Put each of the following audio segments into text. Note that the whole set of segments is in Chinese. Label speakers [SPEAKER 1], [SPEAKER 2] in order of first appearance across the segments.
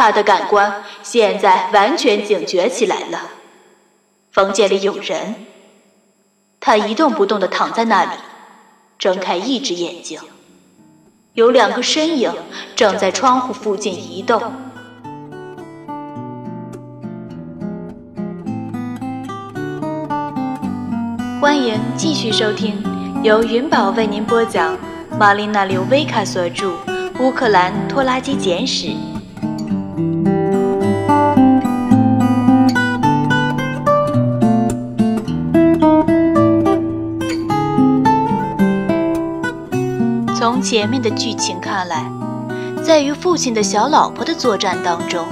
[SPEAKER 1] 他的感官现在完全警觉起来了。房间里有人，他一动不动地躺在那里，睁开一只眼睛。有两个身影正在窗户附近移动。欢迎继续收听，由云宝为您播讲，玛丽娜·刘维卡所著《乌克兰拖拉机简史》。从前面的剧情看来，在与父亲的小老婆的作战当中，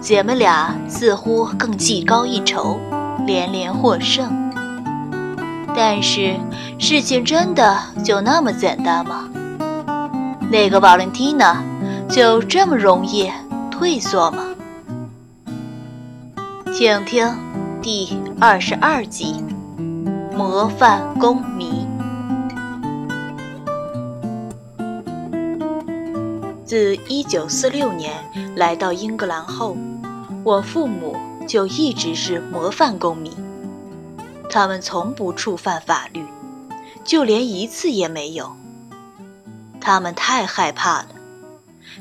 [SPEAKER 1] 姐妹俩似乎更技高一筹，连连获胜。但是，事情真的就那么简单吗？那个瓦伦蒂娜就这么容易退缩吗？请听第二十二集《模范公民》。自一九四六年来到英格兰后，我父母就一直是模范公民。他们从不触犯法律，就连一次也没有。他们太害怕了，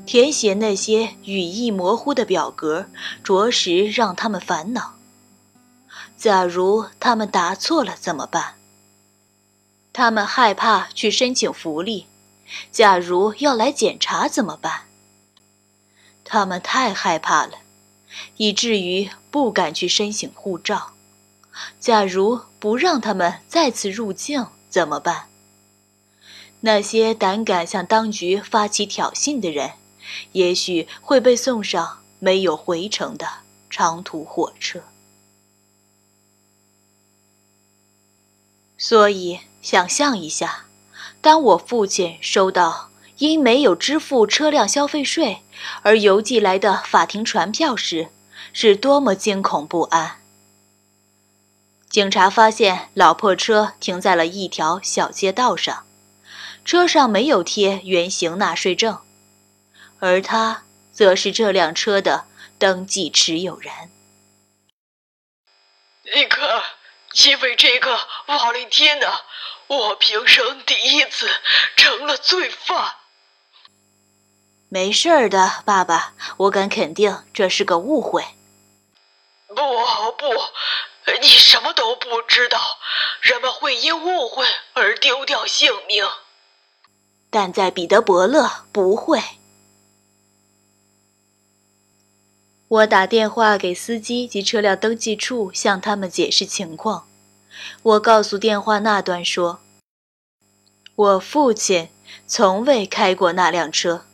[SPEAKER 1] 填写那些语义模糊的表格，着实让他们烦恼。假如他们答错了怎么办？他们害怕去申请福利，假如要来检查怎么办？他们太害怕了，以至于不敢去申请护照。假如不让他们再次入境怎么办？那些胆敢向当局发起挑衅的人，也许会被送上没有回程的长途火车。所以，想象一下，当我父亲收到因没有支付车辆消费税而邮寄来的法庭传票时，是多么惊恐不安。警察发现老破车停在了一条小街道上，车上没有贴原型纳税证，而他则是这辆车的登记持有人。
[SPEAKER 2] 你看，因为这个瓦利天娜，我平生第一次成了罪犯。
[SPEAKER 1] 没事儿的，爸爸，我敢肯定这是个误会。
[SPEAKER 2] 不不。你什么都不知道，人们会因误会而丢掉性命，
[SPEAKER 1] 但在彼得伯勒不会。我打电话给司机及车辆登记处，向他们解释情况。我告诉电话那端说：“我父亲从未开过那辆车，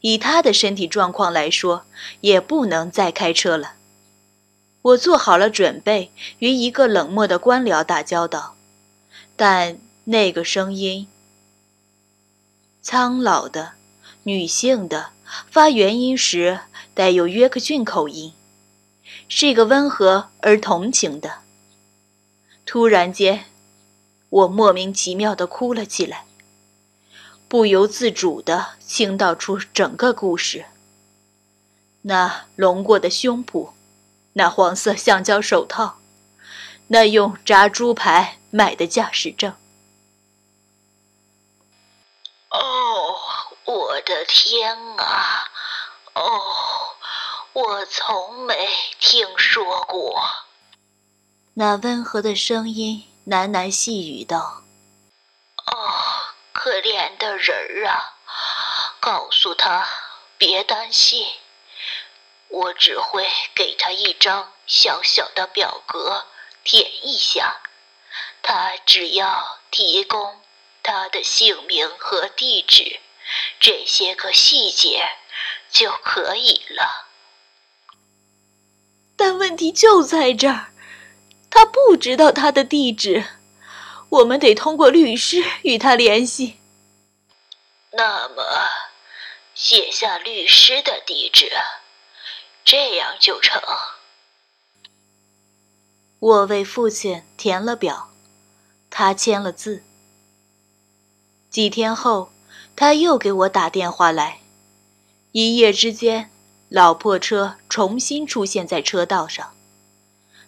[SPEAKER 1] 以他的身体状况来说，也不能再开车了。”我做好了准备，与一个冷漠的官僚打交道，但那个声音，苍老的、女性的，发元音时带有约克郡口音，是一个温和而同情的。突然间，我莫名其妙地哭了起来，不由自主地倾倒出整个故事。那隆过的胸脯。那黄色橡胶手套，那用炸猪排买的驾驶证。
[SPEAKER 2] 哦，我的天啊！哦，我从没听说过。
[SPEAKER 1] 那温和的声音喃喃细语道：“
[SPEAKER 2] 哦，可怜的人儿啊，告诉他别担心。”我只会给他一张小小的表格，填一下。他只要提供他的姓名和地址，这些个细节就可以了。
[SPEAKER 1] 但问题就在这儿，他不知道他的地址，我们得通过律师与他联系。
[SPEAKER 2] 那么，写下律师的地址。这样就成。
[SPEAKER 1] 我为父亲填了表，他签了字。几天后，他又给我打电话来，一夜之间，老破车重新出现在车道上，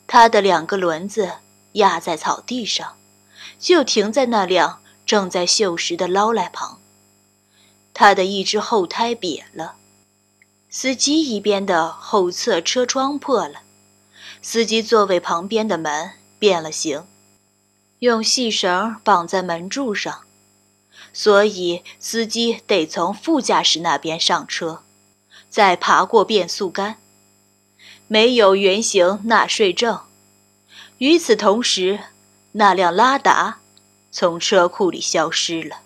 [SPEAKER 1] 他的两个轮子压在草地上，就停在那辆正在锈蚀的劳莱旁。他的一只后胎瘪了，司机一边的后侧车窗破了，司机座位旁边的门变了形，用细绳绑在门柱上，所以司机得从副驾驶那边上车。再爬过变速杆，没有原型纳税证。与此同时，那辆拉达从车库里消失了。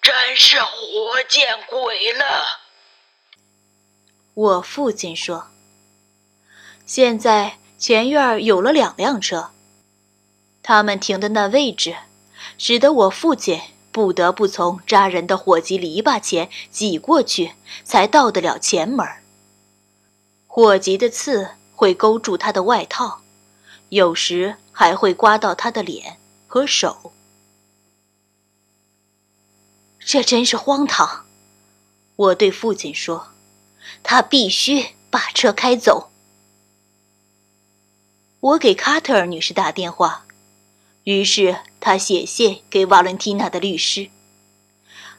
[SPEAKER 2] 真是活见鬼了！
[SPEAKER 1] 我父亲说。现在前院有了两辆车，他们停的那位置，使得我父亲。不得不从扎人的火棘篱笆前挤过去，才到得了前门。火棘的刺会勾住他的外套，有时还会刮到他的脸和手。这真是荒唐！我对父亲说：“他必须把车开走。”我给卡特尔女士打电话。于是他写信给瓦伦蒂娜的律师，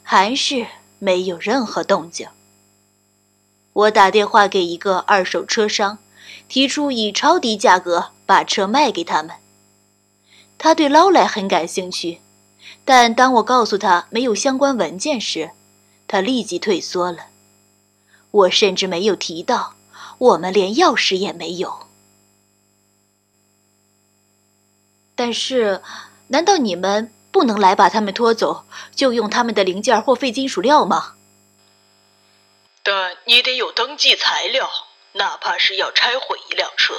[SPEAKER 1] 还是没有任何动静。我打电话给一个二手车商，提出以超低价格把车卖给他们。他对劳莱很感兴趣，但当我告诉他没有相关文件时，他立即退缩了。我甚至没有提到我们连钥匙也没有。但是，难道你们不能来把他们拖走，就用他们的零件或废金属料吗？
[SPEAKER 2] 但你得有登记材料，哪怕是要拆毁一辆车。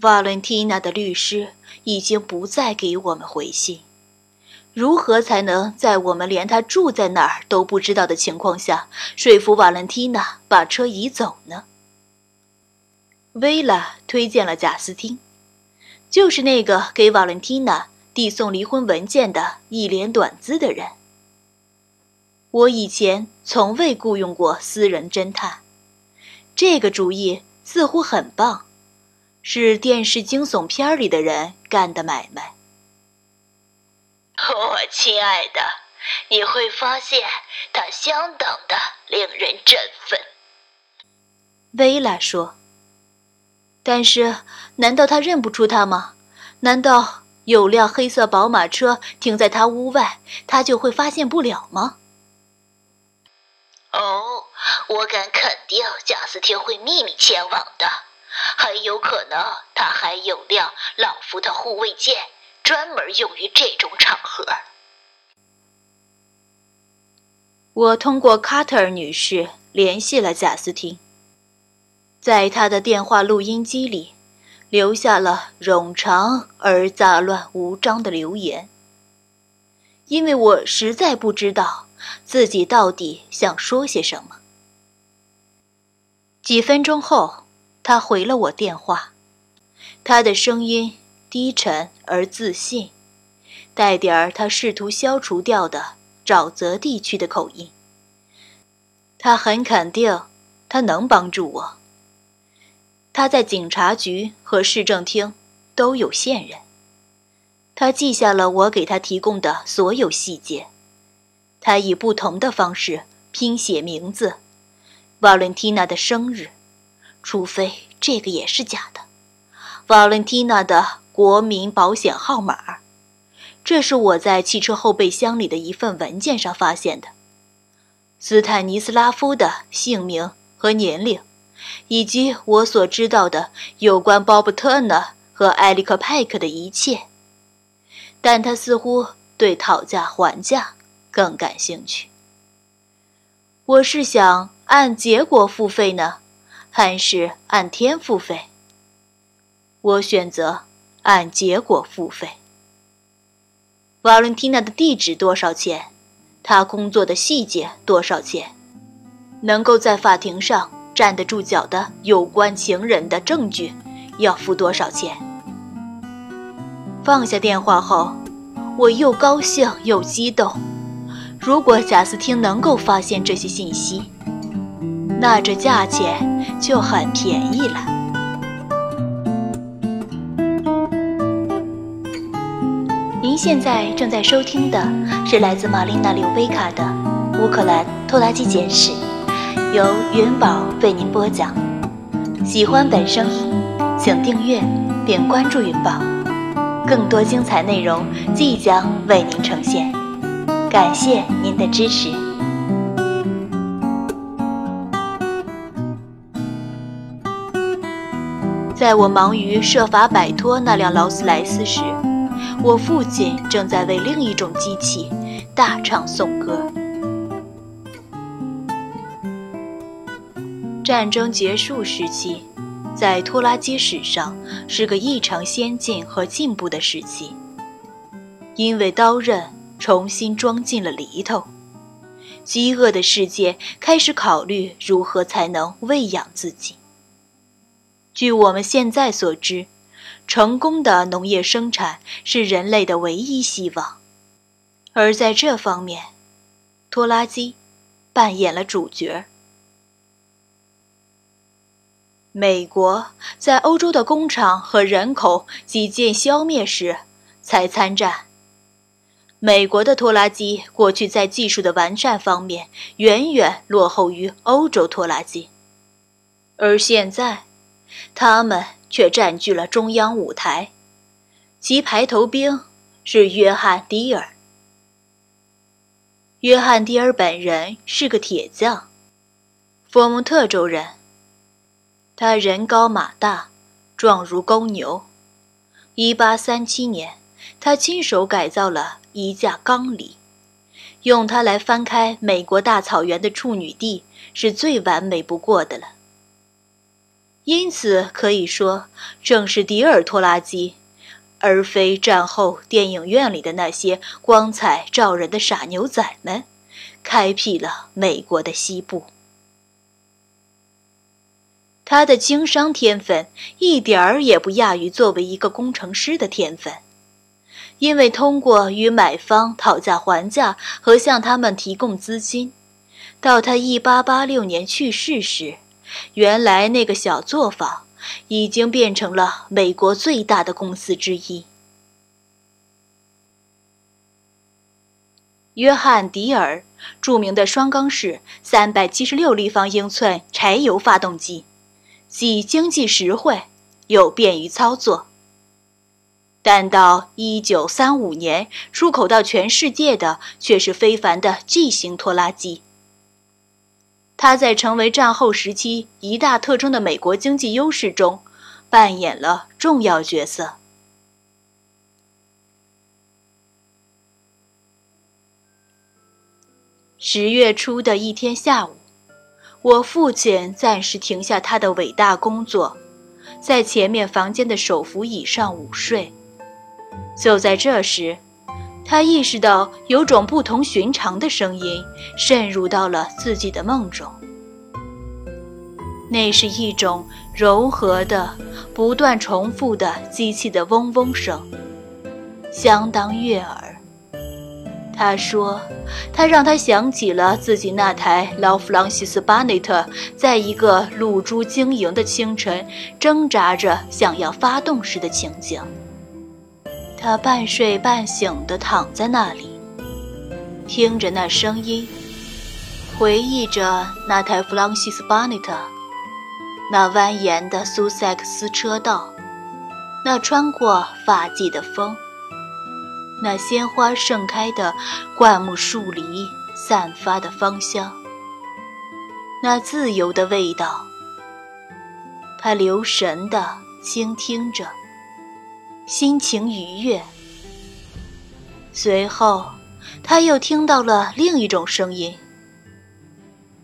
[SPEAKER 1] 瓦伦蒂娜的律师已经不再给我们回信。如何才能在我们连他住在哪儿都不知道的情况下，说服瓦伦蒂娜把车移走呢？薇拉推荐了贾斯汀，就是那个给瓦伦蒂娜递送离婚文件的一脸短姿的人。我以前从未雇佣过私人侦探，这个主意似乎很棒，是电视惊悚片里的人干的买卖。
[SPEAKER 2] 我亲爱的，你会发现它相当的令人振奋。
[SPEAKER 1] 薇拉说。但是，难道他认不出他吗？难道有辆黑色宝马车停在他屋外，他就会发现不了吗？
[SPEAKER 2] 哦，我敢肯定，贾斯汀会秘密前往的。很有可能，他还有辆老夫的护卫舰，专门用于这种场合。
[SPEAKER 1] 我通过卡特尔女士联系了贾斯汀。在他的电话录音机里，留下了冗长而杂乱无章的留言。因为我实在不知道自己到底想说些什么。几分钟后，他回了我电话，他的声音低沉而自信，带点儿他试图消除掉的沼泽地区的口音。他很肯定，他能帮助我。他在警察局和市政厅都有线人。他记下了我给他提供的所有细节。他以不同的方式拼写名字，瓦伦蒂娜的生日，除非这个也是假的。瓦伦蒂娜的国民保险号码，这是我在汽车后备箱里的一份文件上发现的。斯坦尼斯拉夫的姓名和年龄。以及我所知道的有关鲍勃·特纳和埃利克·派克的一切，但他似乎对讨价还价更感兴趣。我是想按结果付费呢，还是按天付费？我选择按结果付费。瓦伦蒂娜的地址多少钱？她工作的细节多少钱？能够在法庭上？站得住脚的有关情人的证据要付多少钱？放下电话后，我又高兴又激动。如果贾斯汀能够发现这些信息，那这价钱就很便宜了。您现在正在收听的是来自玛丽娜·刘贝卡的《乌克兰拖拉机简史》，由云宝为您播讲。喜欢本声音，请订阅并关注云宝，更多精彩内容即将为您呈现。感谢您的支持。在我忙于设法摆脱那辆劳斯莱斯时，我父亲正在为另一种机器大唱颂歌。战争结束时期，在拖拉机史上是个异常先进和进步的时期，因为刀刃重新装进了犁头，饥饿的世界开始考虑如何才能喂养自己。据我们现在所知，成功的农业生产是人类的唯一希望，而在这方面，拖拉机扮演了主角。美国在欧洲的工厂和人口几近消灭时才参战。美国的拖拉机过去在技术的完善方面远远落后于欧洲拖拉机，而现在，他们却占据了中央舞台，其排头兵是约翰·迪尔。约翰·迪尔本人是个铁匠，佛蒙特州人。他人高马大，壮如公牛。1837年，他亲手改造了一架钢犁，用它来翻开美国大草原的处女地是最完美不过的了。因此可以说，正是迪尔拖拉机，而非战后电影院里的那些光彩照人的傻牛仔们，开辟了美国的西部。他的经商天分一点儿也不亚于作为一个工程师的天分，因为通过与买方讨价还价和向他们提供资金，到他1886年去世时，原来那个小作坊已经变成了美国最大的公司之一。约翰·迪尔著名的双缸式376立方英寸柴油发动机。既经济实惠，又便于操作。但到1935年，出口到全世界的却是非凡的 G 型拖拉机。它在成为战后时期一大特征的美国经济优势中，扮演了重要角色。十月初的一天下午。我父亲暂时停下他的伟大工作，在前面房间的手扶椅上午睡。就在这时，他意识到有种不同寻常的声音渗入到了自己的梦中。那是一种柔和的、不断重复的机器的嗡嗡声，相当悦耳。他说：“他让他想起了自己那台劳弗朗西斯巴内特，在一个露珠晶莹的清晨，挣扎着想要发动时的情景。他半睡半醒地躺在那里，听着那声音，回忆着那台弗朗西斯巴内特，那蜿蜒的苏塞克斯车道，那穿过发髻的风。”那鲜花盛开的灌木树篱散发的芳香，那自由的味道。他留神地倾听着，心情愉悦。随后，他又听到了另一种声音，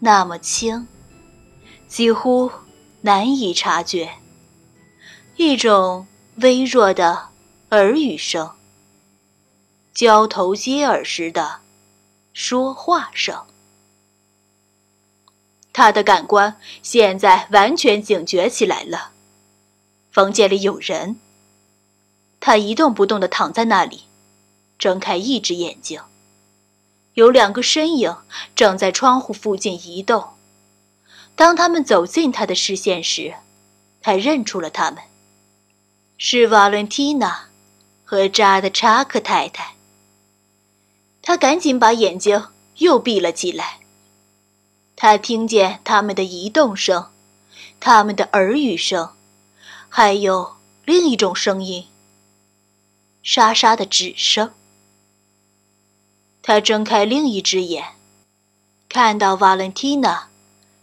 [SPEAKER 1] 那么轻，几乎难以察觉，一种微弱的耳语声。交头接耳时的说话声，他的感官现在完全警觉起来了。房间里有人。他一动不动地躺在那里，睁开一只眼睛。有两个身影正在窗户附近移动。当他们走进他的视线时，他认出了他们，是瓦伦蒂娜和扎德查克太太。他赶紧把眼睛又闭了起来。他听见他们的移动声，他们的耳语声，还有另一种声音——沙沙的纸声。他睁开另一只眼，看到瓦伦蒂娜。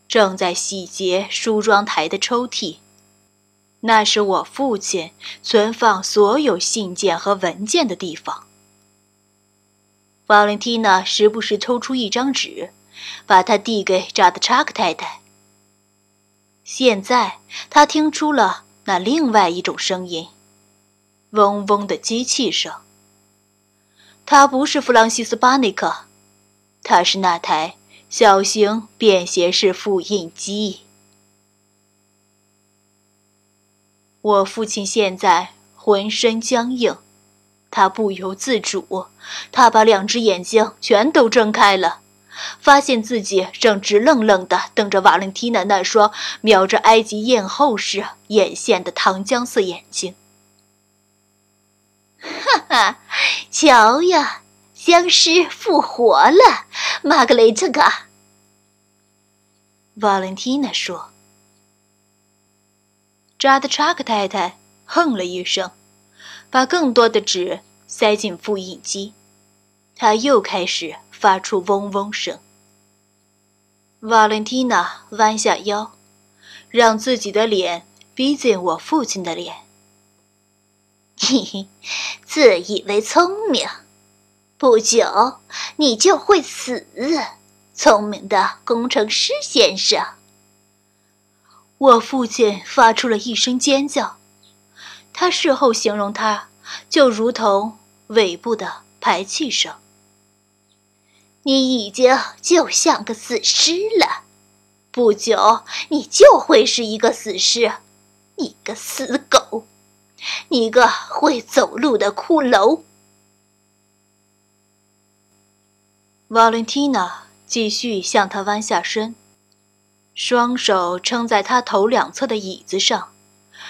[SPEAKER 1] 正在洗劫梳妆台的抽屉，那是我父亲存放所有信件和文件的地方。瓦伦蒂娜时不时抽出一张纸，把它递给扎德查克太太。现在他听出了那另外一种声音，嗡嗡的机器声。他不是弗朗西斯·巴内克，他是那台。小型便携式复印机。我父亲现在浑身僵硬，他不由自主，他把两只眼睛全都睁开了，发现自己正直愣愣地瞪着瓦伦蒂娜那双瞄着埃及艳后时眼线的糖浆色眼睛。
[SPEAKER 2] 哈哈，瞧呀！僵尸复活了，玛格雷特卡。
[SPEAKER 1] 瓦伦蒂娜说。扎德查克太太哼了一声，把更多的纸塞进复印机，它又开始发出嗡嗡声。瓦伦蒂娜弯下腰，让自己的脸逼近我父亲的脸。
[SPEAKER 2] 嘿嘿，自以为聪明。不久，你就会死，聪明的工程师先生。
[SPEAKER 1] 我父亲发出了一声尖叫，他事后形容他就如同尾部的排气声。
[SPEAKER 2] 你已经就像个死尸了，不久你就会是一个死尸，你个死狗，你个会走路的骷髅。
[SPEAKER 1] 瓦伦蒂娜继续向他弯下身，双手撑在他头两侧的椅子上，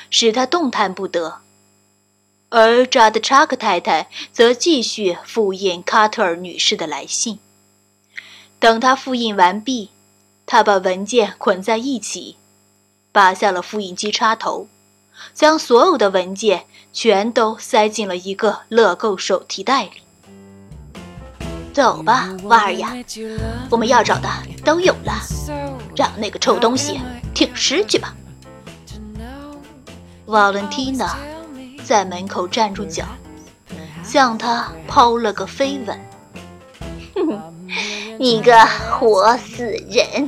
[SPEAKER 1] 使他动弹不得。而扎德查克太太则继续复印卡特尔女士的来信。等他复印完毕，他把文件捆在一起，拔下了复印机插头，将所有的文件全都塞进了一个乐购手提袋里。
[SPEAKER 2] 走吧，娃儿呀，我们要找的都有了，让那个臭东西挺尸去吧。
[SPEAKER 1] 瓦伦蒂娜在门口站住脚，向他抛了个飞吻。
[SPEAKER 2] 哼哼，你个活死人，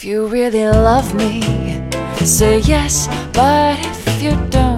[SPEAKER 2] If you really love me, say yes. But if you don't.